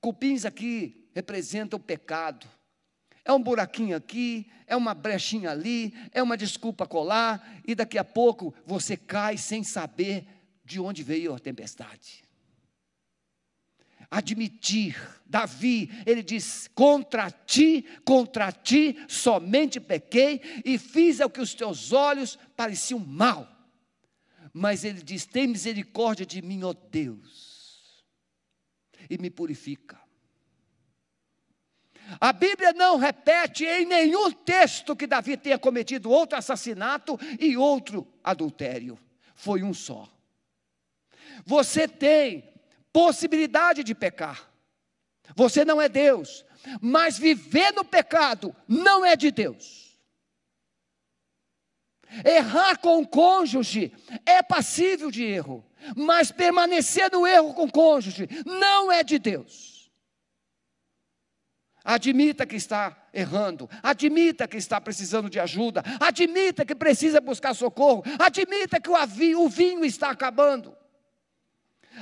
Cupins aqui representam o pecado. É um buraquinho aqui, é uma brechinha ali, é uma desculpa colar, e daqui a pouco você cai sem saber de onde veio a tempestade admitir. Davi, ele diz: Contra ti, contra ti somente pequei e fiz o que os teus olhos pareciam mal. Mas ele diz: Tem misericórdia de mim, ó Deus, e me purifica. A Bíblia não repete em nenhum texto que Davi tenha cometido outro assassinato e outro adultério. Foi um só. Você tem possibilidade de pecar. Você não é Deus, mas viver no pecado não é de Deus. Errar com o cônjuge é passível de erro, mas permanecer no erro com o cônjuge não é de Deus. Admita que está errando, admita que está precisando de ajuda, admita que precisa buscar socorro, admita que o vinho está acabando.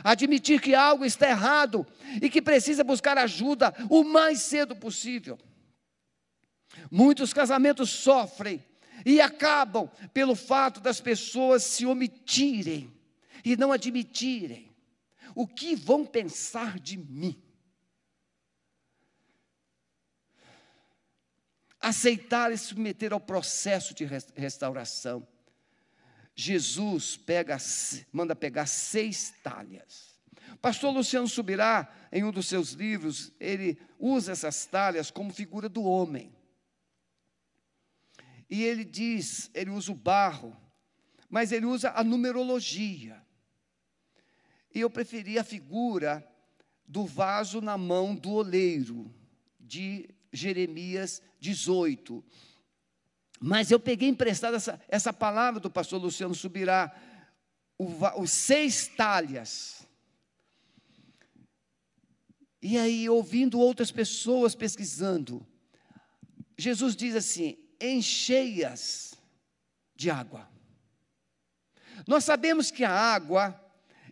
Admitir que algo está errado e que precisa buscar ajuda o mais cedo possível. Muitos casamentos sofrem e acabam pelo fato das pessoas se omitirem e não admitirem o que vão pensar de mim. Aceitar e submeter ao processo de restauração. Jesus pega, manda pegar seis talhas. Pastor Luciano Subirá, em um dos seus livros, ele usa essas talhas como figura do homem. E ele diz, ele usa o barro, mas ele usa a numerologia. E eu preferi a figura do vaso na mão do oleiro, de Jeremias 18. Mas eu peguei emprestado essa, essa palavra do pastor Luciano Subirá, os seis talhas. E aí, ouvindo outras pessoas pesquisando, Jesus diz assim: encheias de água. Nós sabemos que a água,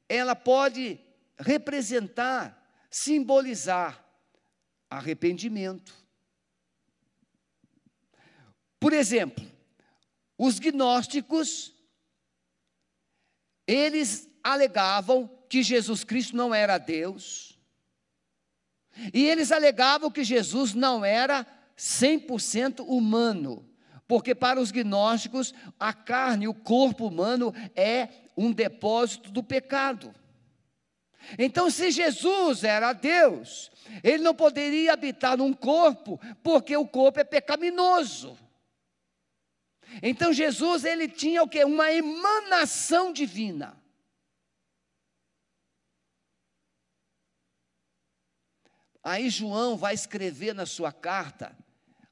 ela pode representar, simbolizar arrependimento. Por exemplo, os gnósticos, eles alegavam que Jesus Cristo não era Deus, e eles alegavam que Jesus não era 100% humano, porque para os gnósticos a carne, o corpo humano é um depósito do pecado. Então, se Jesus era Deus, ele não poderia habitar num corpo, porque o corpo é pecaminoso. Então Jesus ele tinha o que? Uma emanação divina. Aí João vai escrever na sua carta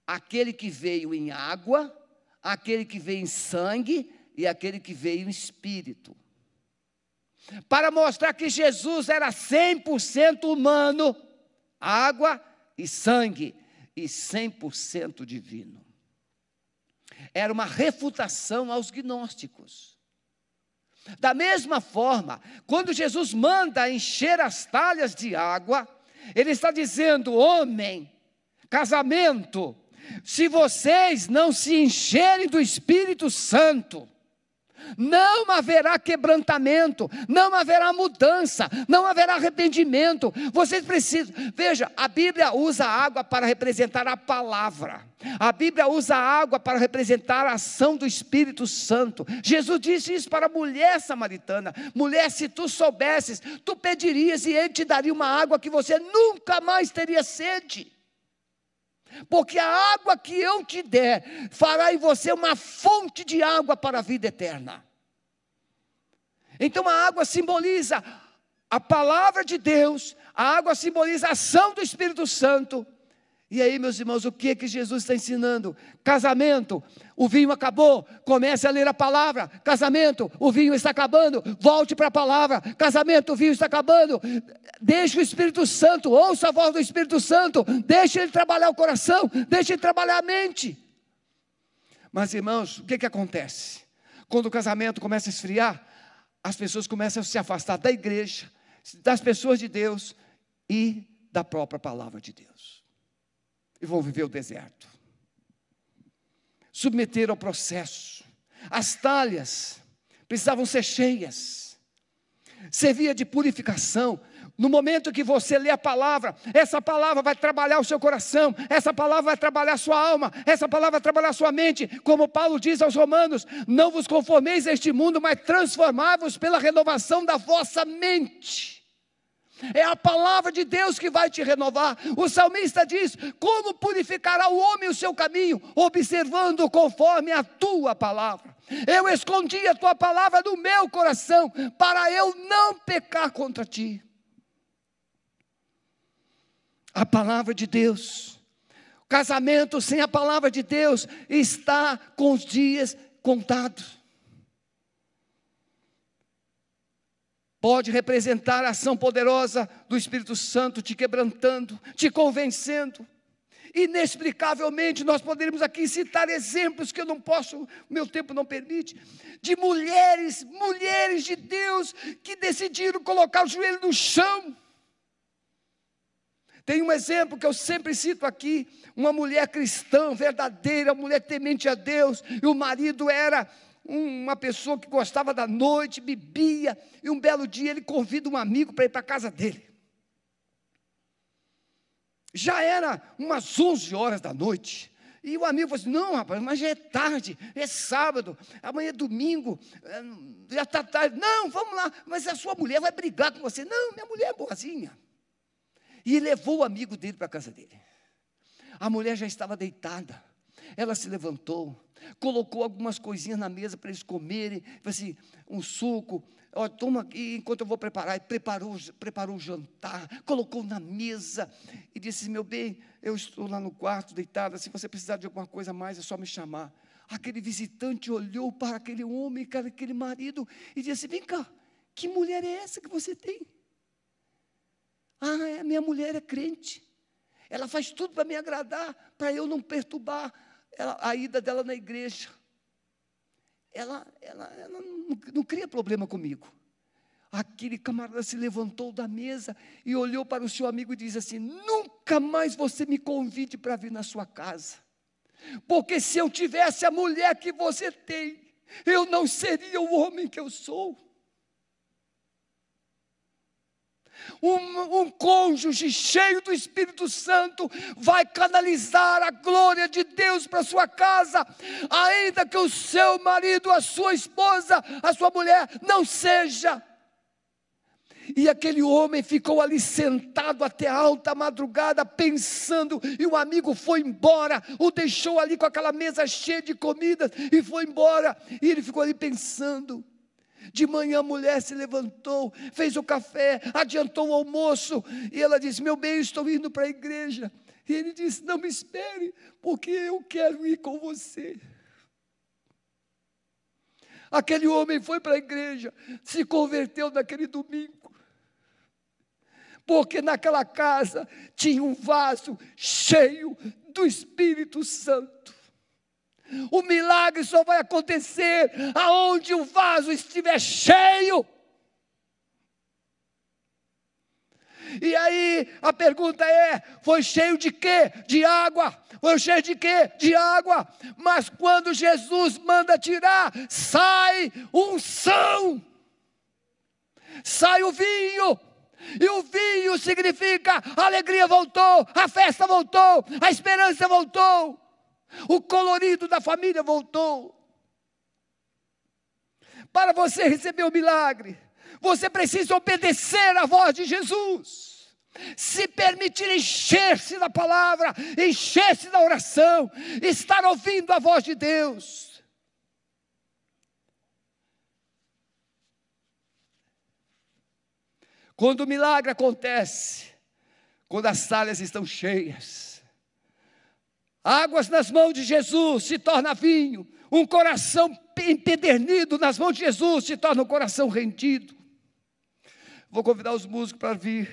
aquele que veio em água, aquele que veio em sangue e aquele que veio em espírito. Para mostrar que Jesus era 100% humano, água e sangue, e 100% divino. Era uma refutação aos gnósticos. Da mesma forma, quando Jesus manda encher as talhas de água, ele está dizendo: homem, casamento, se vocês não se encherem do Espírito Santo, não haverá quebrantamento, não haverá mudança, não haverá arrependimento. Vocês precisam, veja, a Bíblia usa a água para representar a palavra, a Bíblia usa a água para representar a ação do Espírito Santo. Jesus disse isso para a mulher samaritana: mulher, se tu soubesses, tu pedirias e ele te daria uma água que você nunca mais teria sede porque a água que eu te der fará em você uma fonte de água para a vida eterna. Então a água simboliza a palavra de Deus, a água simboliza a ação do Espírito Santo, e aí, meus irmãos, o que que Jesus está ensinando? Casamento, o vinho acabou, comece a ler a palavra. Casamento, o vinho está acabando, volte para a palavra. Casamento, o vinho está acabando. Deixe o Espírito Santo, ouça a voz do Espírito Santo, deixe ele trabalhar o coração, deixe ele trabalhar a mente. Mas, irmãos, o que que acontece? Quando o casamento começa a esfriar, as pessoas começam a se afastar da igreja, das pessoas de Deus e da própria palavra de Deus e vão viver o deserto. Submeter ao processo. As talhas precisavam ser cheias. Servia de purificação. No momento que você lê a palavra, essa palavra vai trabalhar o seu coração, essa palavra vai trabalhar a sua alma, essa palavra vai trabalhar a sua mente, como Paulo diz aos Romanos: não vos conformeis a este mundo, mas transformai-vos pela renovação da vossa mente. É a palavra de Deus que vai te renovar. O salmista diz: Como purificará o homem o seu caminho? Observando conforme a tua palavra. Eu escondi a tua palavra no meu coração, para eu não pecar contra ti. A palavra de Deus. Casamento sem a palavra de Deus está com os dias contado. Pode representar a ação poderosa do Espírito Santo te quebrantando, te convencendo. Inexplicavelmente, nós poderíamos aqui citar exemplos que eu não posso, meu tempo não permite, de mulheres, mulheres de Deus que decidiram colocar o joelho no chão. Tem um exemplo que eu sempre cito aqui: uma mulher cristã, verdadeira, mulher temente a Deus, e o marido era uma pessoa que gostava da noite, bebia, e um belo dia ele convida um amigo para ir para a casa dele. Já era umas 11 horas da noite. E o amigo falou assim: Não, rapaz, mas já é tarde, é sábado, amanhã é domingo, é, já está tarde. Não, vamos lá, mas a sua mulher vai brigar com você. Não, minha mulher é boazinha. E levou o amigo dele para a casa dele. A mulher já estava deitada. Ela se levantou, colocou algumas coisinhas na mesa para eles comerem, assim, um suco, ó, toma aqui enquanto eu vou preparar. E preparou, preparou o jantar, colocou na mesa e disse: Meu bem, eu estou lá no quarto deitada. Se você precisar de alguma coisa mais, é só me chamar. Aquele visitante olhou para aquele homem, para aquele marido, e disse: Vem cá, que mulher é essa que você tem? Ah, é, minha mulher é crente. Ela faz tudo para me agradar, para eu não perturbar ela, a ida dela na igreja. Ela, ela, ela não, não cria problema comigo. Aquele camarada se levantou da mesa e olhou para o seu amigo e disse assim: Nunca mais você me convide para vir na sua casa, porque se eu tivesse a mulher que você tem, eu não seria o homem que eu sou. Um, um cônjuge cheio do Espírito Santo vai canalizar a glória de Deus para sua casa, ainda que o seu marido, a sua esposa, a sua mulher não seja. E aquele homem ficou ali sentado até alta madrugada, pensando, e o amigo foi embora, o deixou ali com aquela mesa cheia de comidas e foi embora. E ele ficou ali pensando. De manhã a mulher se levantou, fez o café, adiantou o almoço, e ela disse: Meu bem, estou indo para a igreja. E ele disse: Não me espere, porque eu quero ir com você. Aquele homem foi para a igreja, se converteu naquele domingo, porque naquela casa tinha um vaso cheio do Espírito Santo. O milagre só vai acontecer aonde o vaso estiver cheio. E aí a pergunta é: foi cheio de quê? De água. Foi cheio de quê? De água. Mas quando Jesus manda tirar, sai unção. Sai o vinho. E o vinho significa alegria voltou, a festa voltou, a esperança voltou. O colorido da família voltou. Para você receber o milagre, você precisa obedecer à voz de Jesus. Se permitir encher-se da palavra, encher-se da oração, estar ouvindo a voz de Deus. Quando o milagre acontece, quando as talhas estão cheias, Águas nas mãos de Jesus se torna vinho. Um coração empedernido nas mãos de Jesus se torna um coração rendido. Vou convidar os músicos para vir.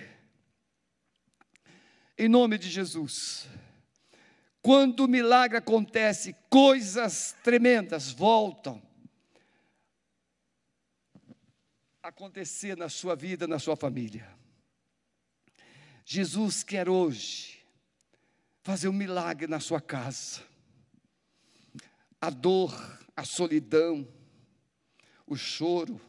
Em nome de Jesus. Quando o milagre acontece, coisas tremendas voltam a acontecer na sua vida, na sua família. Jesus quer hoje fazer um milagre na sua casa. A dor, a solidão, o choro.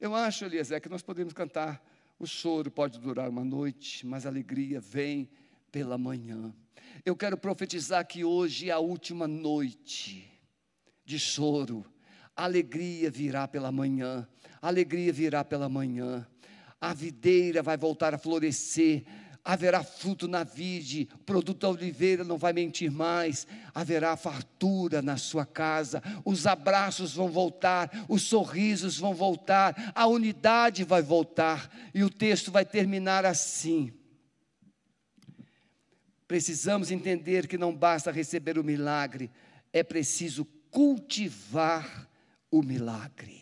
Eu acho, Eliezer, que nós podemos cantar: o choro pode durar uma noite, mas a alegria vem pela manhã. Eu quero profetizar que hoje é a última noite de choro. Alegria virá pela manhã. A alegria virá pela manhã. A videira vai voltar a florescer haverá fruto na vide, produto da oliveira não vai mentir mais, haverá fartura na sua casa, os abraços vão voltar, os sorrisos vão voltar, a unidade vai voltar, e o texto vai terminar assim. Precisamos entender que não basta receber o milagre, é preciso cultivar o milagre.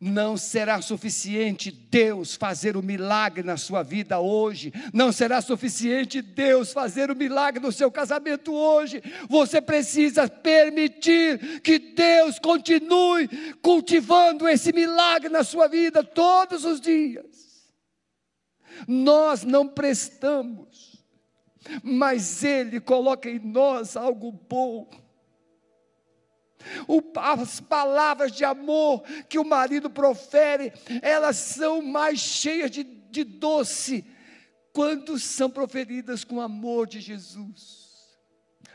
Não será suficiente Deus fazer o milagre na sua vida hoje. Não será suficiente Deus fazer o milagre no seu casamento hoje. Você precisa permitir que Deus continue cultivando esse milagre na sua vida todos os dias. Nós não prestamos, mas Ele coloca em nós algo bom as palavras de amor que o marido profere, elas são mais cheias de, de doce quando são proferidas com amor de Jesus.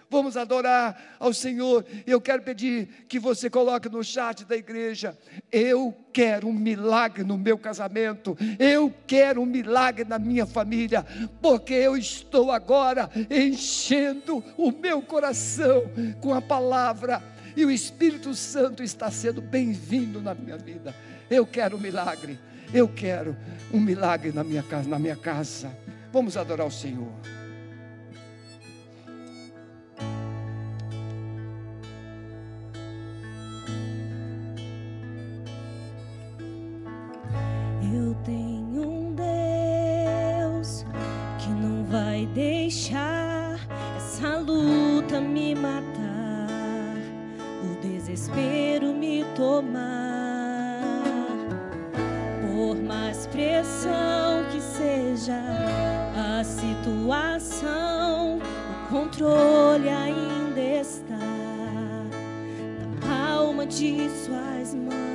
Vamos adorar ao Senhor. Eu quero pedir que você coloque no chat da igreja. Eu quero um milagre no meu casamento. Eu quero um milagre na minha família. Porque eu estou agora enchendo o meu coração com a palavra e o Espírito Santo está sendo bem-vindo na minha vida. Eu quero um milagre, eu quero um milagre na minha casa, na minha casa. Vamos adorar o Senhor. Tomar. Por mais pressão que seja a situação, o controle ainda está na palma de suas mãos.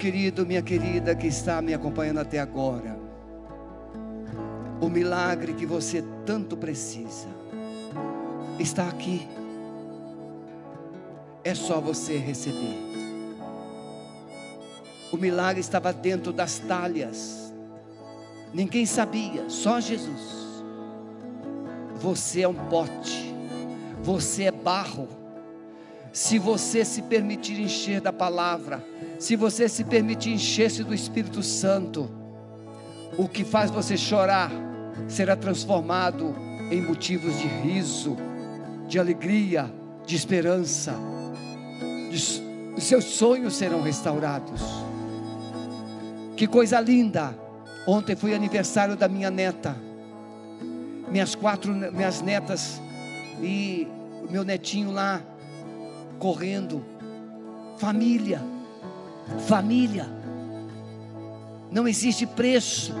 Querido, minha querida que está me acompanhando até agora, o milagre que você tanto precisa está aqui. É só você receber. O milagre estava dentro das talhas. Ninguém sabia, só Jesus. Você é um pote. Você é barro. Se você se permitir encher da palavra, se você se permitir encher-se do Espírito Santo, o que faz você chorar será transformado em motivos de riso, de alegria, de esperança. Os seus sonhos serão restaurados. Que coisa linda! Ontem foi aniversário da minha neta. Minhas quatro minhas netas e meu netinho lá correndo. Família Família. Não existe preço.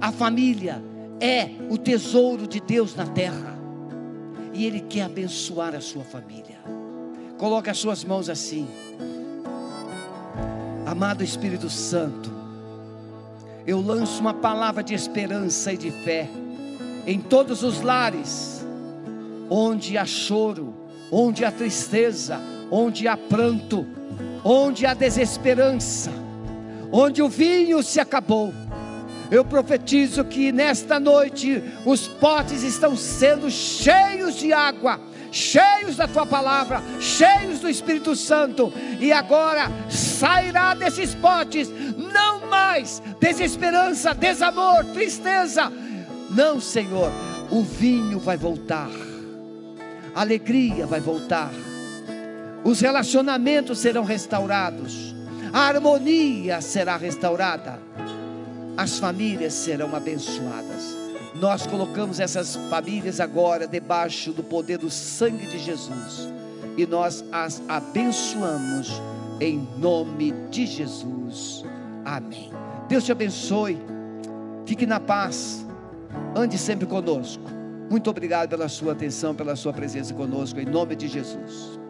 A família é o tesouro de Deus na terra. E Ele quer abençoar a sua família. Coloque as suas mãos assim. Amado Espírito Santo, eu lanço uma palavra de esperança e de fé em todos os lares, onde há choro, onde há tristeza, onde há pranto, onde há desesperança, onde o vinho se acabou. Eu profetizo que nesta noite os potes estão sendo cheios de água cheios da tua palavra, cheios do Espírito Santo, e agora sairá desses potes não mais desesperança, desamor, tristeza. Não, Senhor, o vinho vai voltar, a alegria vai voltar, os relacionamentos serão restaurados, a harmonia será restaurada, as famílias serão abençoadas. Nós colocamos essas famílias agora debaixo do poder do sangue de Jesus e nós as abençoamos em nome de Jesus. Amém. Deus te abençoe. Fique na paz. Ande sempre conosco. Muito obrigado pela sua atenção, pela sua presença conosco, em nome de Jesus.